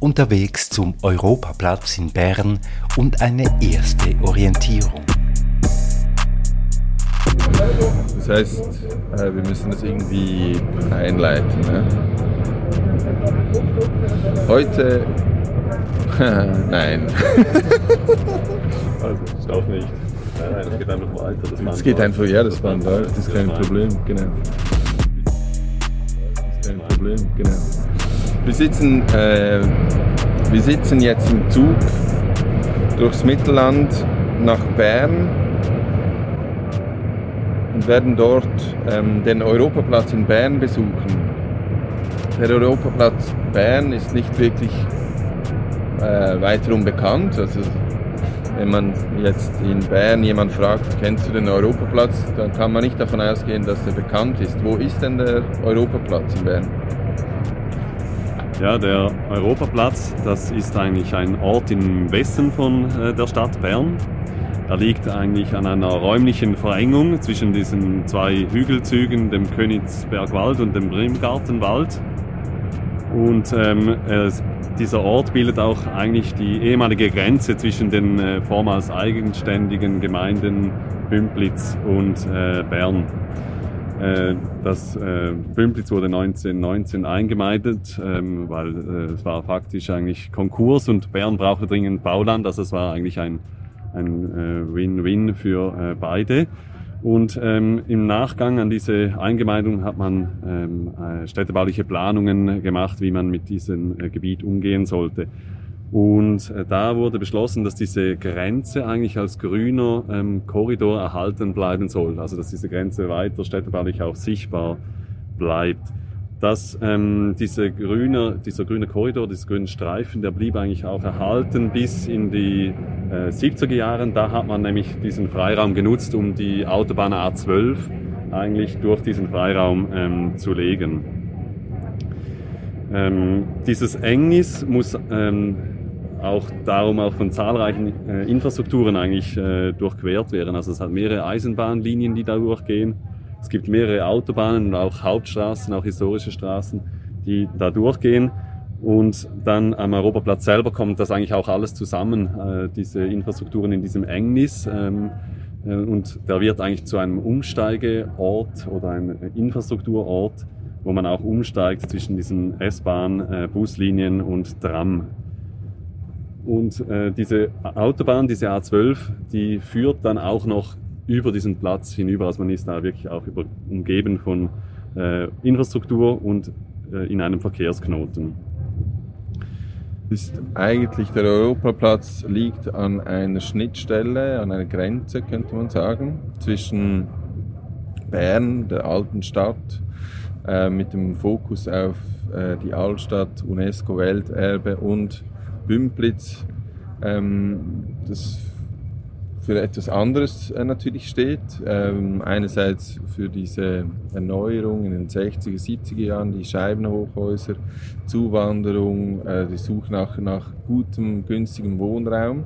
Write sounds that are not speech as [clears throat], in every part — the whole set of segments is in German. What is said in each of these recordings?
unterwegs zum Europaplatz in Bern und eine erste Orientierung. Das heißt, äh, wir müssen das irgendwie einleiten. Ne? Heute. [laughs] nein. also, ich darf nicht. Nein, nein, es geht einfach weiter. Das, das geht einfach, ja, das Band läuft, das ist kein Problem, genau. Das ist kein Problem, genau. Wir sitzen, äh, wir sitzen jetzt im Zug durchs Mittelland nach Bern und werden dort ähm, den Europaplatz in Bern besuchen. Der Europaplatz Bern ist nicht wirklich äh, weiterum bekannt. Also, wenn man jetzt in Bern jemand fragt, kennst du den Europaplatz, dann kann man nicht davon ausgehen, dass er bekannt ist. Wo ist denn der Europaplatz in Bern? Ja, der Europaplatz, das ist eigentlich ein Ort im Westen von äh, der Stadt Bern. Er liegt eigentlich an einer räumlichen Verengung zwischen diesen zwei Hügelzügen, dem Königsbergwald und dem Brimgartenwald. Und ähm, es, dieser Ort bildet auch eigentlich die ehemalige Grenze zwischen den äh, vormals eigenständigen Gemeinden Bümplitz und äh, Bern. Äh, das äh, Bümplitz wurde 1919 eingemeindet, ähm, weil äh, es war faktisch eigentlich Konkurs und Bern brauchte dringend Bauland, also es war eigentlich ein, Win-Win für beide. Und ähm, im Nachgang an diese Eingemeindung hat man ähm, städtebauliche Planungen gemacht, wie man mit diesem Gebiet umgehen sollte. Und äh, da wurde beschlossen, dass diese Grenze eigentlich als grüner ähm, Korridor erhalten bleiben soll. Also dass diese Grenze weiter städtebaulich auch sichtbar bleibt. Dass ähm, diese grüne, dieser grüne Korridor, dieser grüne Streifen, der blieb eigentlich auch erhalten bis in die äh, 70er Jahre. Da hat man nämlich diesen Freiraum genutzt, um die Autobahn A12 eigentlich durch diesen Freiraum ähm, zu legen. Ähm, dieses Engnis muss ähm, auch darum auch von zahlreichen äh, Infrastrukturen eigentlich äh, durchquert werden. Also es hat mehrere Eisenbahnlinien, die da durchgehen. Es gibt mehrere Autobahnen und auch Hauptstraßen, auch historische Straßen, die da durchgehen. Und dann am Europaplatz selber kommt das eigentlich auch alles zusammen, äh, diese Infrastrukturen in diesem Engnis. Ähm, äh, und der wird eigentlich zu einem Umsteigeort oder einem Infrastrukturort, wo man auch umsteigt zwischen diesen S-Bahn, äh, Buslinien und Tram und äh, diese Autobahn, diese A12, die führt dann auch noch über diesen Platz hinüber. Also man ist da wirklich auch über, umgeben von äh, Infrastruktur und äh, in einem Verkehrsknoten. Ist eigentlich der Europaplatz liegt an einer Schnittstelle, an einer Grenze, könnte man sagen, zwischen Bern, der alten Stadt, äh, mit dem Fokus auf äh, die Altstadt, UNESCO-Welterbe und Bümplitz, ähm, das für etwas anderes äh, natürlich steht. Ähm, einerseits für diese Erneuerung in den 60er, 70er Jahren, die Scheibenhochhäuser, Zuwanderung, äh, die Suche nach, nach gutem, günstigem Wohnraum.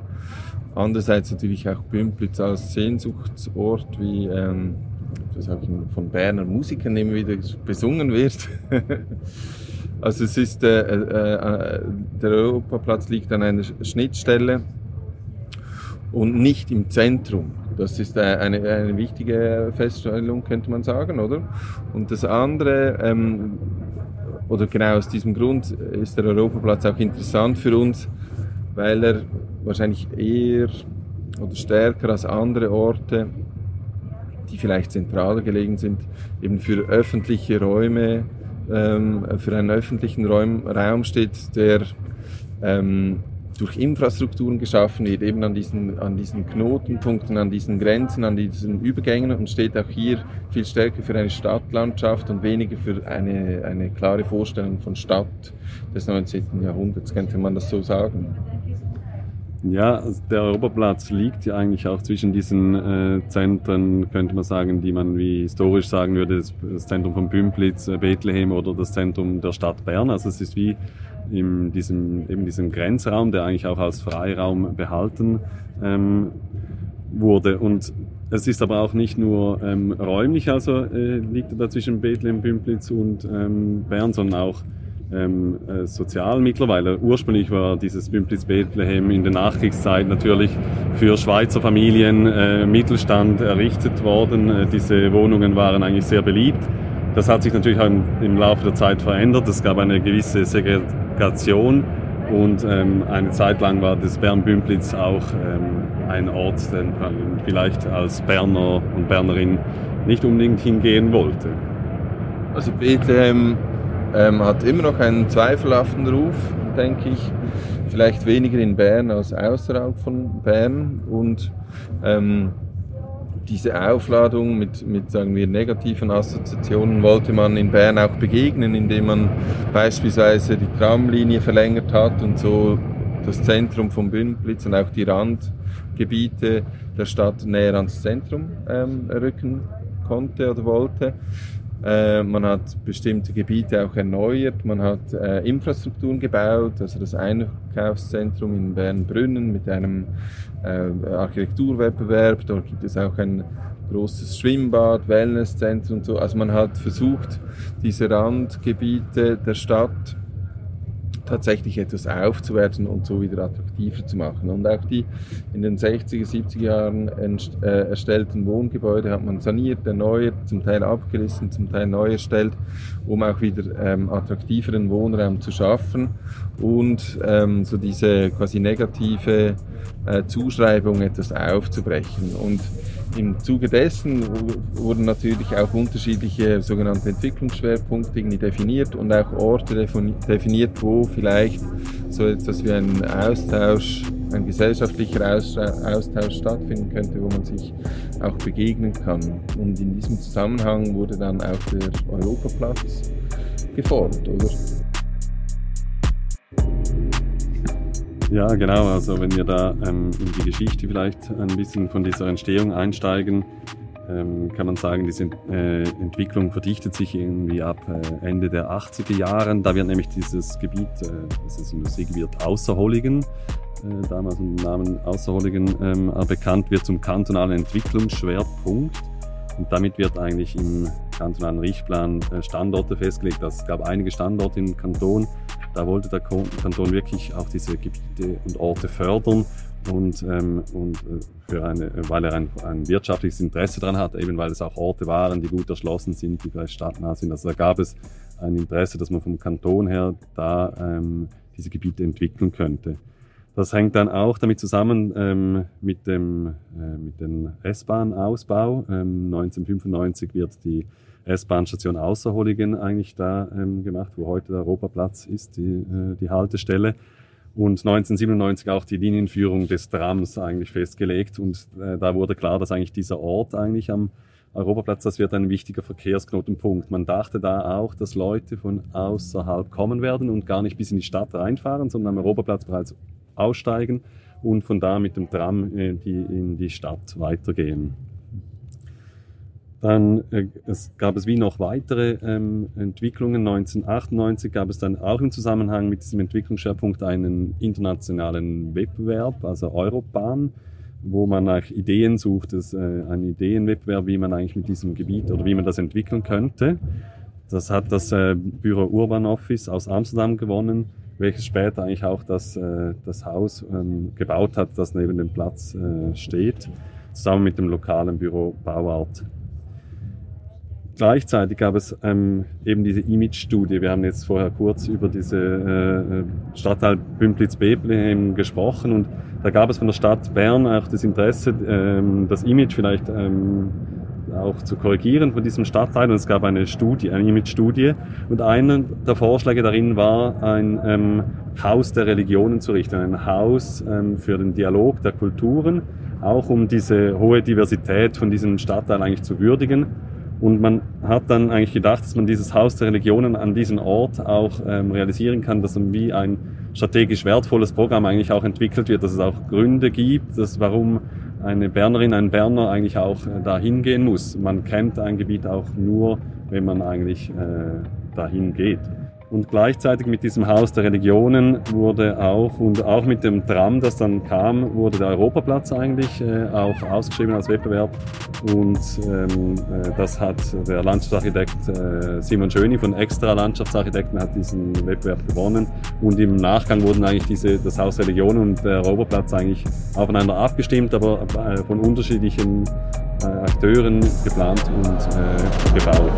Andererseits natürlich auch Bümplitz als Sehnsuchtsort, wie ähm, das auch von Berner Musikern immer wieder besungen wird. [laughs] Also es ist, äh, äh, äh, der Europaplatz liegt an einer Schnittstelle und nicht im Zentrum. Das ist äh, eine, eine wichtige Feststellung, könnte man sagen, oder? Und das andere, ähm, oder genau aus diesem Grund ist der Europaplatz auch interessant für uns, weil er wahrscheinlich eher oder stärker als andere Orte, die vielleicht zentraler gelegen sind, eben für öffentliche Räume ähm, für einen öffentlichen Raum, Raum steht, der ähm, durch Infrastrukturen geschaffen wird, eben an diesen, an diesen Knotenpunkten, an diesen Grenzen, an diesen Übergängen und steht auch hier viel stärker für eine Stadtlandschaft und weniger für eine, eine klare Vorstellung von Stadt des 19. Jahrhunderts, könnte man das so sagen. Ja, also der Europaplatz liegt ja eigentlich auch zwischen diesen äh, Zentren, könnte man sagen, die man wie historisch sagen würde, das, das Zentrum von Bümplitz, äh, Bethlehem oder das Zentrum der Stadt Bern. Also es ist wie in diesem, eben diesem Grenzraum, der eigentlich auch als Freiraum behalten ähm, wurde. Und es ist aber auch nicht nur ähm, räumlich, also äh, liegt da zwischen Bethlehem, Bümplitz und ähm, Bern, sondern auch ähm, äh, sozial mittlerweile. Ursprünglich war dieses Bümplitz Bethlehem in der Nachkriegszeit natürlich für Schweizer Familien, äh, Mittelstand errichtet worden. Äh, diese Wohnungen waren eigentlich sehr beliebt. Das hat sich natürlich im, im Laufe der Zeit verändert. Es gab eine gewisse Segregation und ähm, eine Zeit lang war das Bern-Bümplitz auch ähm, ein Ort, den man vielleicht als Berner und Bernerin nicht unbedingt hingehen wollte. Also Bethlehem hat immer noch einen zweifelhaften Ruf, denke ich. Vielleicht weniger in Bern als außerhalb von Bern. Und ähm, diese Aufladung mit, mit, sagen wir, negativen Assoziationen wollte man in Bern auch begegnen, indem man beispielsweise die Tramlinie verlängert hat und so das Zentrum von Bümplitz und auch die Randgebiete der Stadt näher ans Zentrum ähm, rücken konnte oder wollte. Äh, man hat bestimmte Gebiete auch erneuert, man hat äh, Infrastrukturen gebaut, also das Einkaufszentrum in Bernbrünnen mit einem äh, Architekturwettbewerb, dort gibt es auch ein großes Schwimmbad, Wellnesszentrum und so. Also man hat versucht, diese Randgebiete der Stadt tatsächlich etwas aufzuwerten und so wieder attraktiver zu machen. Und auch die in den 60er, 70er Jahren äh, erstellten Wohngebäude hat man saniert, erneuert, zum Teil abgerissen, zum Teil neu erstellt, um auch wieder ähm, attraktiveren Wohnraum zu schaffen und ähm, so diese quasi negative äh, Zuschreibung etwas aufzubrechen. Und im Zuge dessen wurden natürlich auch unterschiedliche sogenannte Entwicklungsschwerpunkte definiert und auch Orte definiert, wo vielleicht so etwas wie ein Austausch, ein gesellschaftlicher Austausch stattfinden könnte, wo man sich auch begegnen kann. Und in diesem Zusammenhang wurde dann auch der Europaplatz gefordert, oder? Ja, genau. Also wenn wir da ähm, in die Geschichte vielleicht ein bisschen von dieser Entstehung einsteigen, ähm, kann man sagen, diese äh, Entwicklung verdichtet sich irgendwie ab äh, Ende der 80er Jahren. Da wird nämlich dieses Gebiet, äh, dieses Industriegebiet Außerholligen, äh, damals unter dem Namen Außerholligen ähm, bekannt, wird zum kantonalen Entwicklungsschwerpunkt. Und damit wird eigentlich im kantonalen Richtplan äh, Standorte festgelegt. Es gab einige Standorte im Kanton, da wollte der Kanton wirklich auch diese Gebiete und Orte fördern und, ähm, und äh, für eine, weil er ein, ein wirtschaftliches Interesse daran hat, eben weil es auch Orte waren, die gut erschlossen sind, die vielleicht stadtnah sind. Also da gab es ein Interesse, dass man vom Kanton her da ähm, diese Gebiete entwickeln könnte. Das hängt dann auch damit zusammen ähm, mit dem äh, mit dem S-Bahn-Ausbau. Ähm, 1995 wird die S-Bahn-Station Außerholligen eigentlich da ähm, gemacht, wo heute der Europaplatz ist, die, äh, die Haltestelle. Und 1997 auch die Linienführung des Trams eigentlich festgelegt. Und äh, da wurde klar, dass eigentlich dieser Ort eigentlich am Europaplatz, das wird ein wichtiger Verkehrsknotenpunkt. Man dachte da auch, dass Leute von außerhalb kommen werden und gar nicht bis in die Stadt reinfahren, sondern am Europaplatz bereits aussteigen und von da mit dem Tram äh, die, in die Stadt weitergehen. Dann äh, es gab es wie noch weitere ähm, Entwicklungen. 1998 gab es dann auch im Zusammenhang mit diesem Entwicklungsschwerpunkt einen internationalen Wettbewerb, also Europbahn, wo man nach Ideen sucht, äh, ein Ideenwettbewerb, wie man eigentlich mit diesem Gebiet oder wie man das entwickeln könnte. Das hat das äh, Büro Urban Office aus Amsterdam gewonnen, welches später eigentlich auch das, äh, das Haus ähm, gebaut hat, das neben dem Platz äh, steht, zusammen mit dem lokalen Büro Bauart Gleichzeitig gab es ähm, eben diese Image-Studie. Wir haben jetzt vorher kurz über diese äh, Stadtteil Bümplitz-Bethlehem gesprochen und da gab es von der Stadt Bern auch das Interesse, ähm, das Image vielleicht ähm, auch zu korrigieren von diesem Stadtteil. Und es gab eine Studie, eine Image-Studie. Und einer der Vorschläge darin war, ein ähm, Haus der Religionen zu richten, ein Haus ähm, für den Dialog der Kulturen, auch um diese hohe Diversität von diesem Stadtteil eigentlich zu würdigen. Und man hat dann eigentlich gedacht, dass man dieses Haus der Religionen an diesem Ort auch ähm, realisieren kann, dass man wie ein strategisch wertvolles Programm eigentlich auch entwickelt wird, dass es auch Gründe gibt, dass warum eine Bernerin, ein Berner eigentlich auch äh, dahin gehen muss. Man kennt ein Gebiet auch nur, wenn man eigentlich äh, dahin geht. Und gleichzeitig mit diesem Haus der Religionen wurde auch, und auch mit dem Tram, das dann kam, wurde der Europaplatz eigentlich äh, auch ausgeschrieben als Wettbewerb. Und ähm, äh, das hat der Landschaftsarchitekt äh, Simon Schöni von Extra Landschaftsarchitekten hat diesen Wettbewerb gewonnen. Und im Nachgang wurden eigentlich diese, das Haus der Religionen und der Europaplatz eigentlich aufeinander abgestimmt, aber äh, von unterschiedlichen äh, Akteuren geplant und äh, gebaut.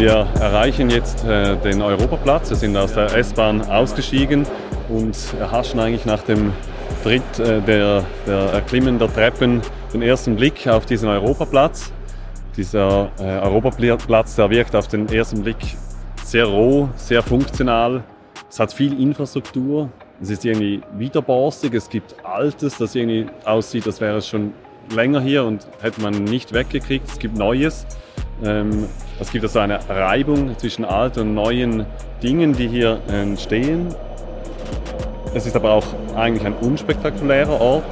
Wir erreichen jetzt äh, den Europaplatz. Wir sind aus der S-Bahn ausgestiegen und erhaschen eigentlich nach dem Tritt äh, der, der Erklimmen der Treppen den ersten Blick auf diesen Europaplatz. Dieser äh, Europaplatz, der wirkt auf den ersten Blick sehr roh, sehr funktional. Es hat viel Infrastruktur. Es ist irgendwie widerborstig. Es gibt Altes, das irgendwie aussieht, als wäre es schon länger hier und hätte man nicht weggekriegt. Es gibt Neues. Ähm, es gibt also eine Reibung zwischen alten und neuen Dingen, die hier entstehen. Es ist aber auch eigentlich ein unspektakulärer Ort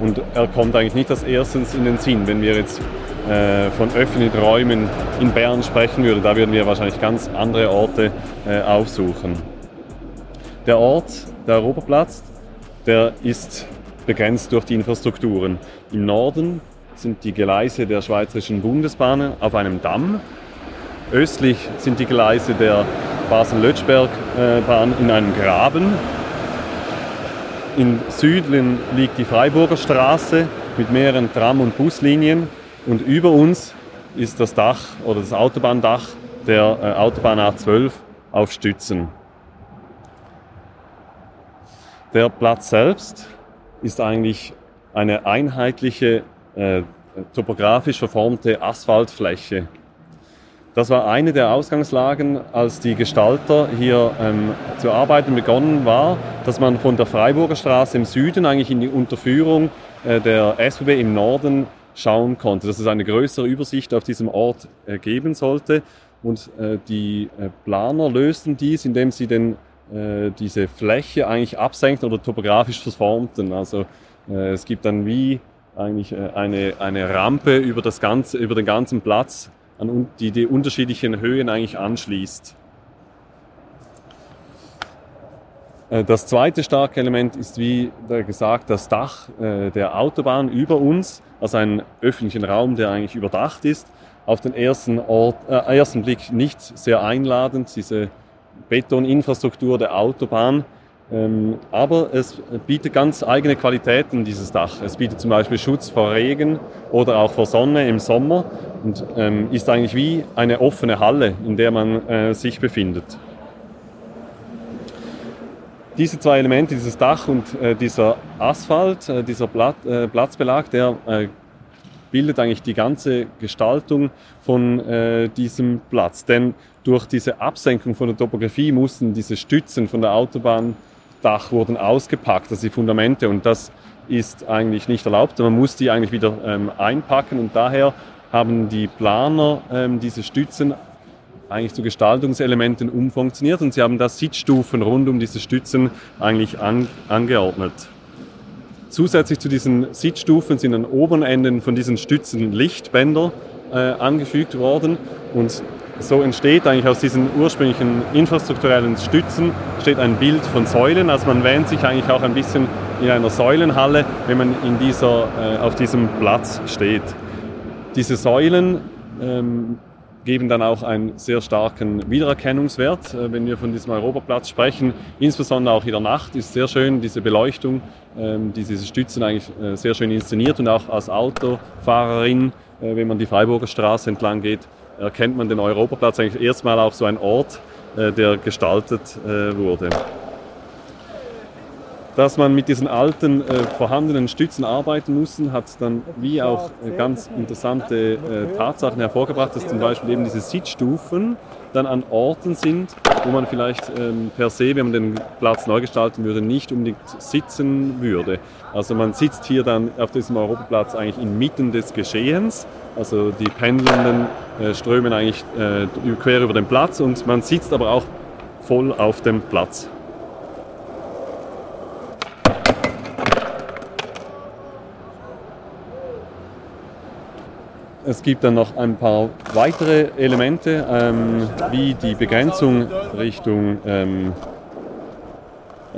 und er kommt eigentlich nicht als erstes in den Sinn, wenn wir jetzt äh, von öffentlichen Räumen in Bern sprechen würden. Da würden wir wahrscheinlich ganz andere Orte äh, aufsuchen. Der Ort, der Europaplatz, der ist begrenzt durch die Infrastrukturen. Im Norden sind die Gleise der Schweizerischen Bundesbahnen auf einem Damm. Östlich sind die Gleise der Basel-Lötschberg-Bahn in einem Graben. Im Süden liegt die Freiburger Straße mit mehreren Tram- und Buslinien und über uns ist das Dach oder das Autobahndach der äh, Autobahn A12 auf Stützen. Der Platz selbst ist eigentlich eine einheitliche äh, topografisch verformte Asphaltfläche. Das war eine der Ausgangslagen, als die Gestalter hier ähm, zu arbeiten begonnen war, dass man von der Freiburger Straße im Süden eigentlich in die Unterführung äh, der SBB im Norden schauen konnte, dass es eine größere Übersicht auf diesem Ort äh, geben sollte. Und äh, die äh, Planer lösten dies, indem sie den, äh, diese Fläche eigentlich absenkten oder topografisch verformten. Also es gibt dann wie eigentlich äh, eine, eine Rampe über, das ganze, über den ganzen Platz, an, die die unterschiedlichen Höhen eigentlich anschließt. Äh, das zweite starke Element ist, wie gesagt, das Dach äh, der Autobahn über uns, also ein öffentlichen Raum, der eigentlich überdacht ist. Auf den ersten, Ort, äh, ersten Blick nicht sehr einladend, diese Betoninfrastruktur der Autobahn aber es bietet ganz eigene Qualitäten, dieses Dach. Es bietet zum Beispiel Schutz vor Regen oder auch vor Sonne im Sommer und ähm, ist eigentlich wie eine offene Halle, in der man äh, sich befindet. Diese zwei Elemente, dieses Dach und äh, dieser Asphalt, äh, dieser Platzbelag, der bildet eigentlich die ganze Gestaltung von diesem Platz. Denn durch diese Absenkung von der Topografie mussten diese Stützen von der Autobahn Dach wurden ausgepackt, also die Fundamente und das ist eigentlich nicht erlaubt. Man muss die eigentlich wieder ähm, einpacken und daher haben die Planer ähm, diese Stützen eigentlich zu Gestaltungselementen umfunktioniert und sie haben da Sitzstufen rund um diese Stützen eigentlich an, angeordnet. Zusätzlich zu diesen Sitzstufen sind an oberen Enden von diesen Stützen Lichtbänder äh, angefügt worden und so entsteht eigentlich aus diesen ursprünglichen infrastrukturellen Stützen steht ein Bild von Säulen. Also man wähnt sich eigentlich auch ein bisschen in einer Säulenhalle, wenn man in dieser, äh, auf diesem Platz steht. Diese Säulen ähm, geben dann auch einen sehr starken Wiedererkennungswert, äh, wenn wir von diesem Europaplatz sprechen. Insbesondere auch in der Nacht ist sehr schön diese Beleuchtung, ähm, die diese Stützen eigentlich äh, sehr schön inszeniert und auch als Autofahrerin, äh, wenn man die Freiburger Straße entlang geht, erkennt man den Europaplatz eigentlich erstmal auch so ein Ort, äh, der gestaltet äh, wurde. dass man mit diesen alten äh, vorhandenen Stützen arbeiten muss, hat dann wie auch ganz interessante Tatsachen hervorgebracht, dass zum Beispiel eben diese Sitzstufen dann an Orten sind, wo man vielleicht ähm, per se, wenn man den Platz neu gestalten würde, nicht unbedingt sitzen würde. Also man sitzt hier dann auf diesem Europaplatz eigentlich inmitten des Geschehens. Also die Pendelnden äh, strömen eigentlich äh, quer über den Platz und man sitzt aber auch voll auf dem Platz. Es gibt dann noch ein paar weitere Elemente, ähm, wie die Begrenzung Richtung ähm,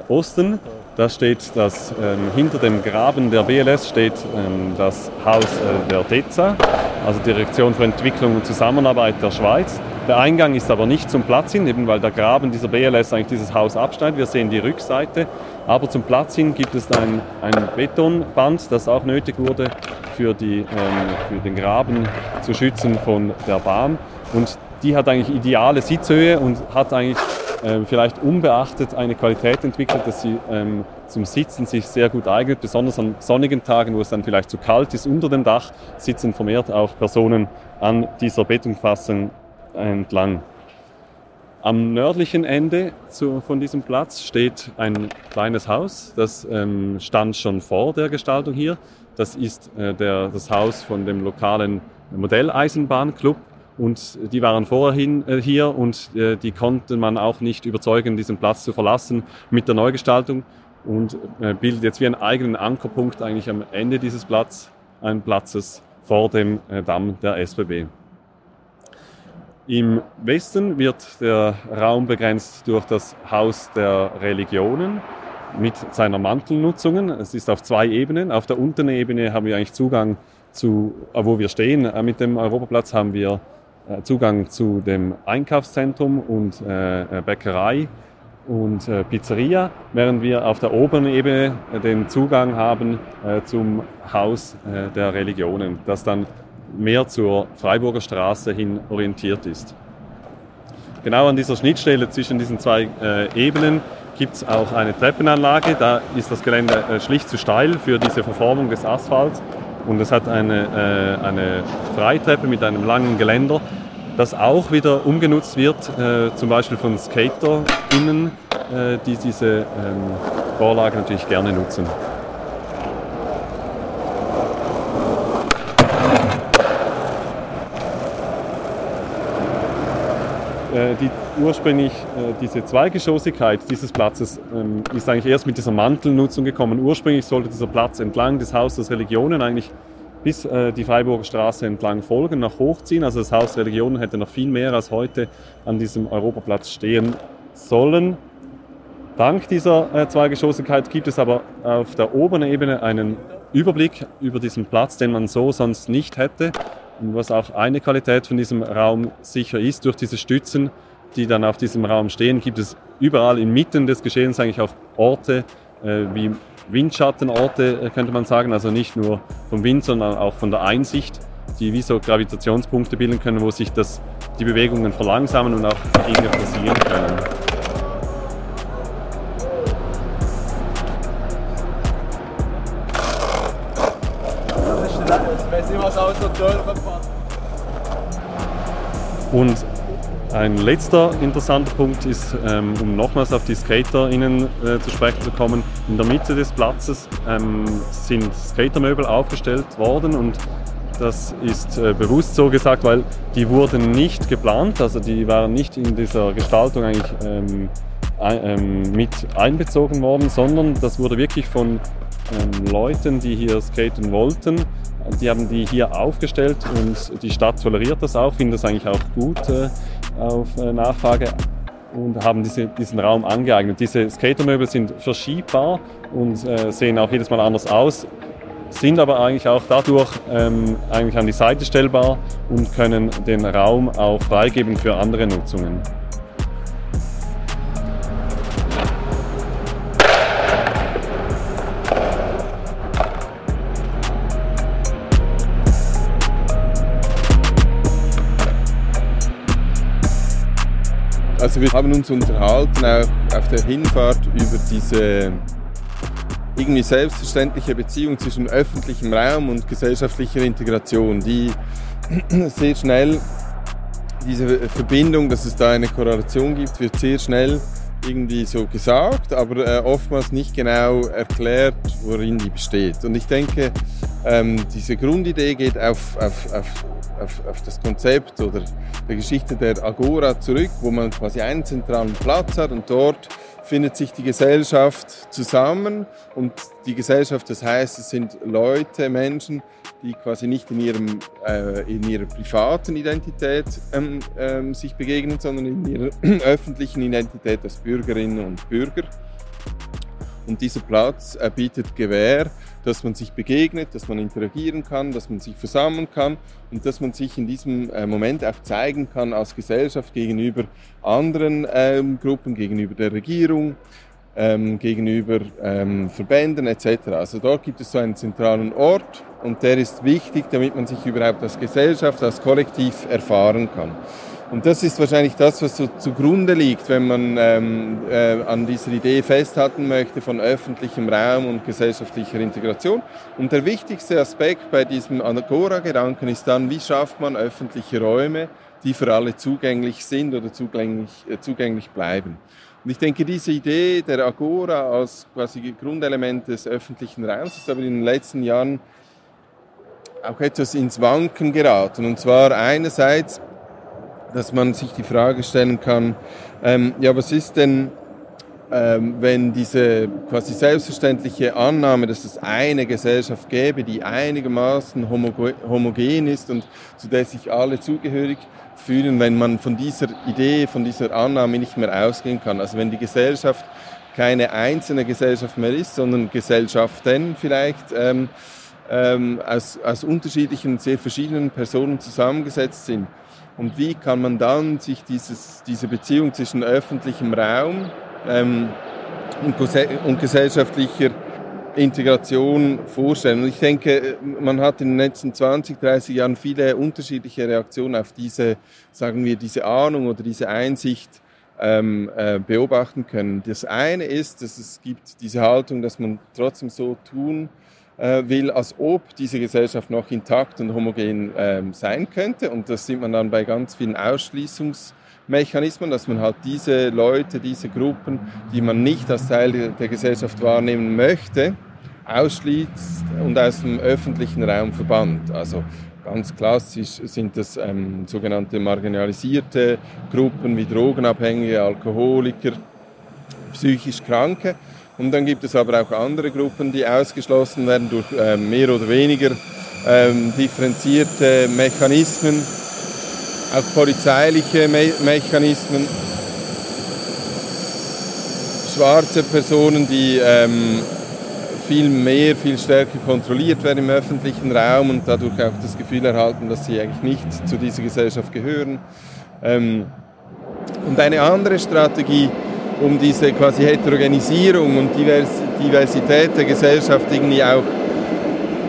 Osten. Da steht das, ähm, hinter dem Graben der BLS steht ähm, das Haus äh, der DEZA, also Direktion für Entwicklung und Zusammenarbeit der Schweiz. Der Eingang ist aber nicht zum Platz hin, eben weil der Graben dieser BLS eigentlich dieses Haus abschneidet. Wir sehen die Rückseite. Aber zum Platz hin gibt es ein, ein Betonband, das auch nötig wurde, für, die, ähm, für den Graben zu schützen von der Bahn. Und die hat eigentlich ideale Sitzhöhe und hat eigentlich äh, vielleicht unbeachtet eine Qualität entwickelt, dass sie ähm, zum Sitzen sich sehr gut eignet. Besonders an sonnigen Tagen, wo es dann vielleicht zu kalt ist unter dem Dach, sitzen vermehrt auch Personen an dieser Betonfassung entlang. Am nördlichen Ende zu, von diesem Platz steht ein kleines Haus, das ähm, stand schon vor der Gestaltung hier. Das ist äh, der, das Haus von dem lokalen Modelleisenbahnclub und die waren vorhin äh, hier und äh, die konnte man auch nicht überzeugen, diesen Platz zu verlassen mit der Neugestaltung und äh, bildet jetzt wie einen eigenen Ankerpunkt eigentlich am Ende dieses Platz, ein Platzes vor dem äh, Damm der SBB. Im Westen wird der Raum begrenzt durch das Haus der Religionen mit seiner Mantelnutzungen. Es ist auf zwei Ebenen. Auf der unteren Ebene haben wir eigentlich Zugang zu, äh, wo wir stehen äh, mit dem Europaplatz, haben wir äh, Zugang zu dem Einkaufszentrum und Bäckerei und Pizzeria, während wir auf der oberen Ebene den Zugang haben zum Haus der Religionen, das dann mehr zur Freiburger Straße hin orientiert ist. Genau an dieser Schnittstelle zwischen diesen zwei äh, Ebenen gibt es auch eine Treppenanlage. Da ist das Gelände äh, schlicht zu steil für diese Verformung des Asphalts. Und es hat eine, äh, eine Freitreppe mit einem langen Geländer, das auch wieder umgenutzt wird, äh, zum Beispiel von SkaterInnen, äh, die diese ähm, Vorlage natürlich gerne nutzen. Die ursprünglich äh, diese Zweigeschossigkeit dieses Platzes ähm, ist eigentlich erst mit dieser Mantelnutzung gekommen. Ursprünglich sollte dieser Platz entlang des Hauses Religionen eigentlich bis äh, die Freiburger Straße entlang folgen, nach hochziehen. Also das Haus Religionen hätte noch viel mehr als heute an diesem Europaplatz stehen sollen. Dank dieser Zweigeschossigkeit gibt es aber auf der oberen Ebene einen Überblick über diesen Platz, den man so sonst nicht hätte. Was auch eine Qualität von diesem Raum sicher ist, durch diese Stützen, die dann auf diesem Raum stehen, gibt es überall inmitten des Geschehens eigentlich auch Orte äh, wie Windschattenorte, äh, könnte man sagen, also nicht nur vom Wind, sondern auch von der Einsicht, die wie so Gravitationspunkte bilden können, wo sich das, die Bewegungen verlangsamen und auch Dinge passieren können. Und ein letzter interessanter Punkt ist, ähm, um nochmals auf die SkaterInnen äh, zu sprechen zu kommen, in der Mitte des Platzes ähm, sind Skatermöbel aufgestellt worden und das ist äh, bewusst so gesagt, weil die wurden nicht geplant, also die waren nicht in dieser Gestaltung eigentlich ähm, ein, mit einbezogen worden, sondern das wurde wirklich von Leuten, die hier skaten wollten, die haben die hier aufgestellt und die Stadt toleriert das auch, findet das eigentlich auch gut äh, auf äh, Nachfrage und haben diese, diesen Raum angeeignet. Diese Skatermöbel sind verschiebbar und äh, sehen auch jedes Mal anders aus, sind aber eigentlich auch dadurch ähm, eigentlich an die Seite stellbar und können den Raum auch freigeben für andere Nutzungen. Also wir haben uns unterhalten auch auf der Hinfahrt über diese irgendwie selbstverständliche Beziehung zwischen öffentlichem Raum und gesellschaftlicher Integration, die [clears throat] sehr schnell diese Verbindung, dass es da eine Korrelation gibt, wird sehr schnell irgendwie so gesagt, aber äh, oftmals nicht genau erklärt, worin die besteht. Und ich denke, ähm, diese Grundidee geht auf, auf, auf, auf, auf das Konzept oder der Geschichte der Agora zurück, wo man quasi einen zentralen Platz hat und dort findet sich die Gesellschaft zusammen und die Gesellschaft, das heißt, es sind Leute, Menschen, die quasi nicht in, ihrem, äh, in ihrer privaten Identität ähm, ähm, sich begegnen, sondern in ihrer [clears throat] öffentlichen Identität als Bürgerinnen und Bürger. Und dieser Platz äh, bietet Gewähr, dass man sich begegnet, dass man interagieren kann, dass man sich versammeln kann und dass man sich in diesem äh, Moment auch zeigen kann als Gesellschaft gegenüber anderen ähm, Gruppen, gegenüber der Regierung, ähm, gegenüber ähm, Verbänden etc. Also dort gibt es so einen zentralen Ort und der ist wichtig, damit man sich überhaupt als Gesellschaft, als Kollektiv erfahren kann. Und das ist wahrscheinlich das, was so zugrunde liegt, wenn man ähm, äh, an dieser Idee festhalten möchte von öffentlichem Raum und gesellschaftlicher Integration. Und der wichtigste Aspekt bei diesem Agora-Gedanken ist dann, wie schafft man öffentliche Räume, die für alle zugänglich sind oder zugänglich, äh, zugänglich bleiben. Und ich denke, diese Idee der Agora als quasi Grundelement des öffentlichen Raums ist aber in den letzten Jahren auch etwas ins Wanken geraten. Und zwar einerseits, dass man sich die Frage stellen kann, ähm, ja, was ist denn, ähm, wenn diese quasi selbstverständliche Annahme, dass es eine Gesellschaft gäbe, die einigermaßen homogen ist und zu der sich alle zugehörig fühlen, wenn man von dieser Idee, von dieser Annahme nicht mehr ausgehen kann. Also wenn die Gesellschaft keine einzelne Gesellschaft mehr ist, sondern Gesellschaften vielleicht ähm, ähm, aus, aus unterschiedlichen, sehr verschiedenen Personen zusammengesetzt sind. Und wie kann man dann sich dieses, diese Beziehung zwischen öffentlichem Raum ähm, und, und gesellschaftlicher Integration vorstellen. Und ich denke, man hat in den letzten 20, 30 Jahren viele unterschiedliche Reaktionen auf diese, sagen wir, diese Ahnung oder diese Einsicht ähm, äh, beobachten können. Das eine ist, dass es gibt diese Haltung, dass man trotzdem so tun will, als ob diese Gesellschaft noch intakt und homogen ähm, sein könnte. Und das sieht man dann bei ganz vielen Ausschließungs- Mechanismen, dass man halt diese Leute, diese Gruppen, die man nicht als Teil der Gesellschaft wahrnehmen möchte, ausschließt und aus dem öffentlichen Raum verbannt. Also ganz klassisch sind das ähm, sogenannte marginalisierte Gruppen wie Drogenabhängige, Alkoholiker, psychisch Kranke. Und dann gibt es aber auch andere Gruppen, die ausgeschlossen werden durch ähm, mehr oder weniger ähm, differenzierte Mechanismen auch polizeiliche Me Mechanismen, schwarze Personen, die ähm, viel mehr, viel stärker kontrolliert werden im öffentlichen Raum und dadurch auch das Gefühl erhalten, dass sie eigentlich nicht zu dieser Gesellschaft gehören. Ähm, und eine andere Strategie, um diese quasi Heterogenisierung und Diversität der Gesellschaft irgendwie auch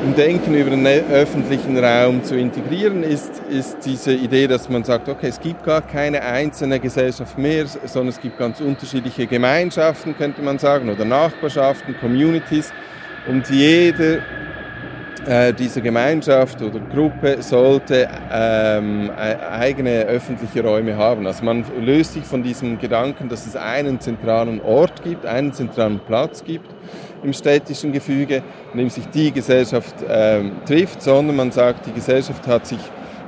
im Denken über den öffentlichen Raum zu integrieren, ist, ist diese Idee, dass man sagt, okay, es gibt gar keine einzelne Gesellschaft mehr, sondern es gibt ganz unterschiedliche Gemeinschaften, könnte man sagen, oder Nachbarschaften, Communities. Und jede äh, dieser Gemeinschaft oder Gruppe sollte ähm, e-, eigene öffentliche Räume haben. Also man löst sich von diesem Gedanken, dass es einen zentralen Ort gibt, einen zentralen Platz gibt im städtischen Gefüge, in dem sich die Gesellschaft ähm, trifft, sondern man sagt, die Gesellschaft hat sich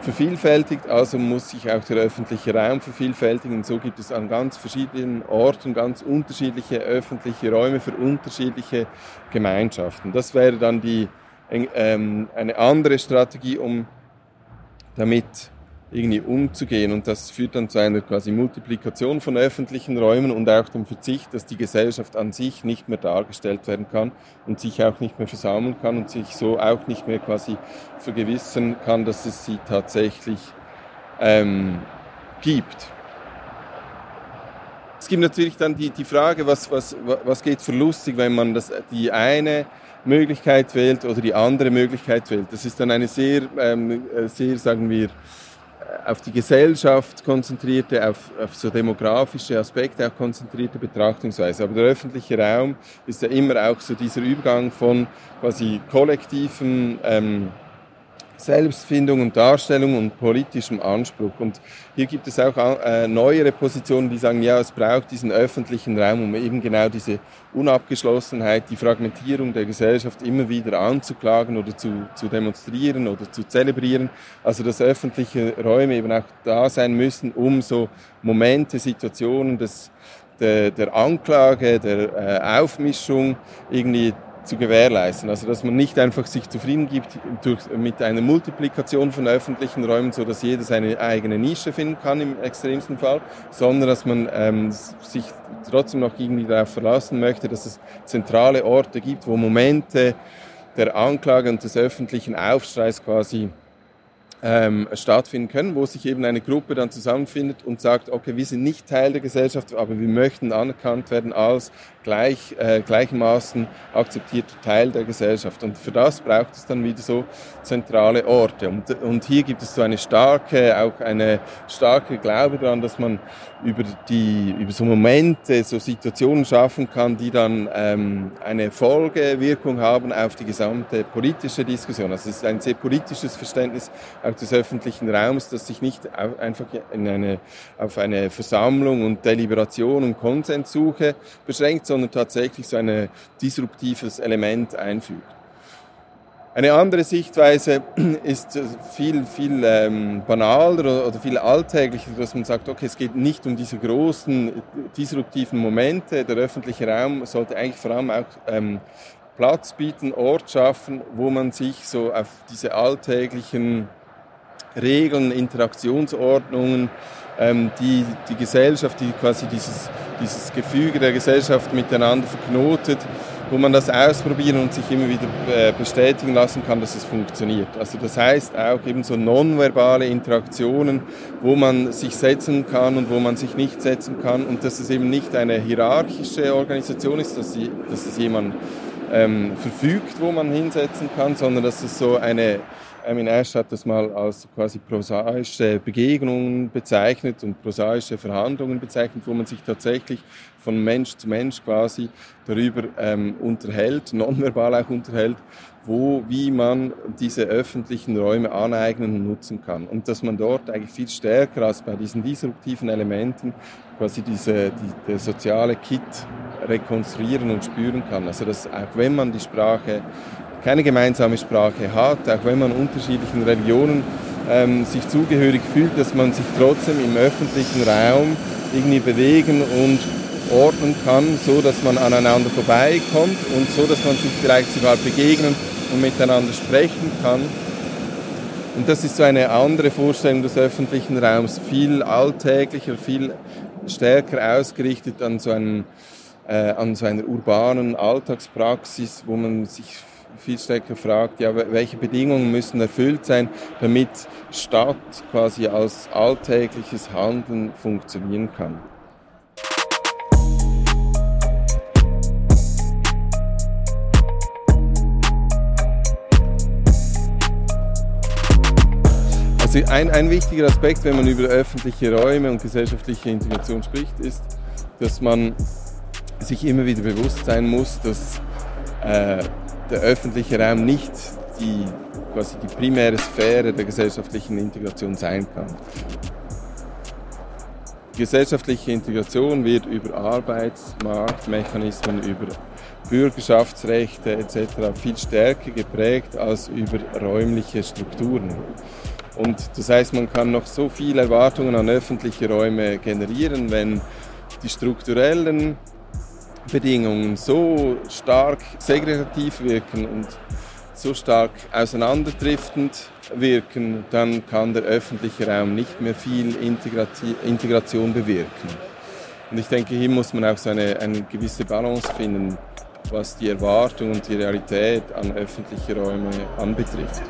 vervielfältigt, also muss sich auch der öffentliche Raum vervielfältigen. Und so gibt es an ganz verschiedenen Orten ganz unterschiedliche öffentliche Räume für unterschiedliche Gemeinschaften. Das wäre dann die, eine andere Strategie, um damit irgendwie umzugehen. Und das führt dann zu einer quasi Multiplikation von öffentlichen Räumen und auch dem Verzicht, dass die Gesellschaft an sich nicht mehr dargestellt werden kann und sich auch nicht mehr versammeln kann und sich so auch nicht mehr quasi vergewissern kann, dass es sie tatsächlich ähm, gibt. Es gibt natürlich dann die, die Frage, was, was, was geht verlustig, wenn man das, die eine Möglichkeit wählt oder die andere Möglichkeit wählt. Das ist dann eine sehr, ähm, äh, sehr sagen wir, auf die Gesellschaft konzentrierte, auf, auf so demografische Aspekte auch konzentrierte Betrachtungsweise. Aber der öffentliche Raum ist ja immer auch so dieser Übergang von quasi kollektiven ähm, Selbstfindung und Darstellung und politischem Anspruch. Und hier gibt es auch äh, neuere Positionen, die sagen, ja, es braucht diesen öffentlichen Raum, um eben genau diese Unabgeschlossenheit, die Fragmentierung der Gesellschaft immer wieder anzuklagen oder zu, zu demonstrieren oder zu zelebrieren. Also dass öffentliche Räume eben auch da sein müssen, um so Momente, Situationen des, der, der Anklage, der äh, Aufmischung irgendwie zu gewährleisten. Also dass man nicht einfach sich zufrieden gibt durch, mit einer Multiplikation von öffentlichen Räumen, so dass jeder seine eigene Nische finden kann im extremsten Fall, sondern dass man ähm, sich trotzdem noch irgendwie darauf verlassen möchte, dass es zentrale Orte gibt, wo Momente der Anklage und des öffentlichen Aufstreits quasi ähm, stattfinden können, wo sich eben eine Gruppe dann zusammenfindet und sagt, okay, wir sind nicht Teil der Gesellschaft, aber wir möchten anerkannt werden als gleich, äh, gleichermaßen akzeptierter Teil der Gesellschaft. Und für das braucht es dann wieder so zentrale Orte. Und, und hier gibt es so eine starke, auch eine starke Glaube daran, dass man über die, über so Momente, so Situationen schaffen kann, die dann ähm, eine Folgewirkung haben auf die gesamte politische Diskussion. Also es ist ein sehr politisches Verständnis auch des öffentlichen Raums, das sich nicht einfach in eine, auf eine Versammlung und Deliberation und Konsenssuche beschränkt, sondern tatsächlich so ein disruptives Element einfügt. Eine andere Sichtweise [clears throat] ist viel, viel ähm, banaler oder viel alltäglicher, dass man sagt, okay, es geht nicht um diese großen disruptiven Momente. Der öffentliche Raum sollte eigentlich vor allem auch ähm, Platz bieten, Ort schaffen, wo man sich so auf diese alltäglichen Regeln, Interaktionsordnungen, ähm, die die Gesellschaft, die quasi dieses, dieses Gefüge der Gesellschaft miteinander verknotet, wo man das ausprobieren und sich immer wieder äh, bestätigen lassen kann, dass es funktioniert. Also das heißt auch eben so nonverbale Interaktionen, wo man sich setzen kann und wo man sich nicht setzen kann und dass es eben nicht eine hierarchische Organisation ist, dass, sie, dass es jemand ähm, verfügt, wo man hinsetzen kann, sondern dass es so eine Armin Ash hat das mal als quasi prosaische Begegnungen bezeichnet und prosaische Verhandlungen bezeichnet, wo man sich tatsächlich von Mensch zu Mensch quasi darüber ähm, unterhält, nonverbal auch unterhält, wo, wie man diese öffentlichen Räume aneignen und nutzen kann. Und dass man dort eigentlich viel stärker als bei diesen disruptiven Elementen quasi diese, die, der soziale Kit rekonstruieren und spüren kann. Also dass auch wenn man die Sprache keine gemeinsame Sprache hat, auch wenn man unterschiedlichen Religionen ähm, sich zugehörig fühlt, dass man sich trotzdem im öffentlichen Raum irgendwie bewegen und ordnen kann, so dass man aneinander vorbeikommt und so dass man sich vielleicht sogar begegnen und miteinander sprechen kann. Und das ist so eine andere Vorstellung des öffentlichen Raums, viel alltäglicher, viel stärker ausgerichtet an so, einen, äh, an so einer urbanen Alltagspraxis, wo man sich viel stärker fragt, ja, welche Bedingungen müssen erfüllt sein, damit Stadt quasi als alltägliches Handeln funktionieren kann. Also ein, ein wichtiger Aspekt, wenn man über öffentliche Räume und gesellschaftliche Integration spricht, ist, dass man sich immer wieder bewusst sein muss, dass äh, der öffentliche Raum nicht die, quasi die primäre Sphäre der gesellschaftlichen Integration sein kann. Gesellschaftliche Integration wird über Arbeitsmarktmechanismen, über Bürgerschaftsrechte etc. viel stärker geprägt als über räumliche Strukturen. Und das heißt, man kann noch so viele Erwartungen an öffentliche Räume generieren, wenn die strukturellen Bedingungen so stark segregativ wirken und so stark auseinanderdriftend wirken, dann kann der öffentliche Raum nicht mehr viel Integration bewirken. Und ich denke, hier muss man auch so eine, eine gewisse Balance finden, was die Erwartung und die Realität an öffentliche Räume anbetrifft.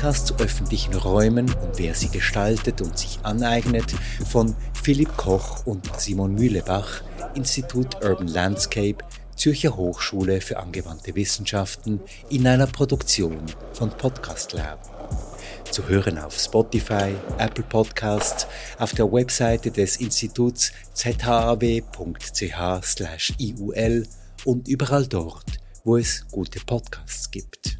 Podcast zu öffentlichen Räumen und wer sie gestaltet und sich aneignet von Philipp Koch und Simon Mühlebach, Institut Urban Landscape, Zürcher Hochschule für angewandte Wissenschaften in einer Produktion von Podcast Lab. Zu hören auf Spotify, Apple Podcasts, auf der Webseite des Instituts zhaw.ch/iul und überall dort, wo es gute Podcasts gibt.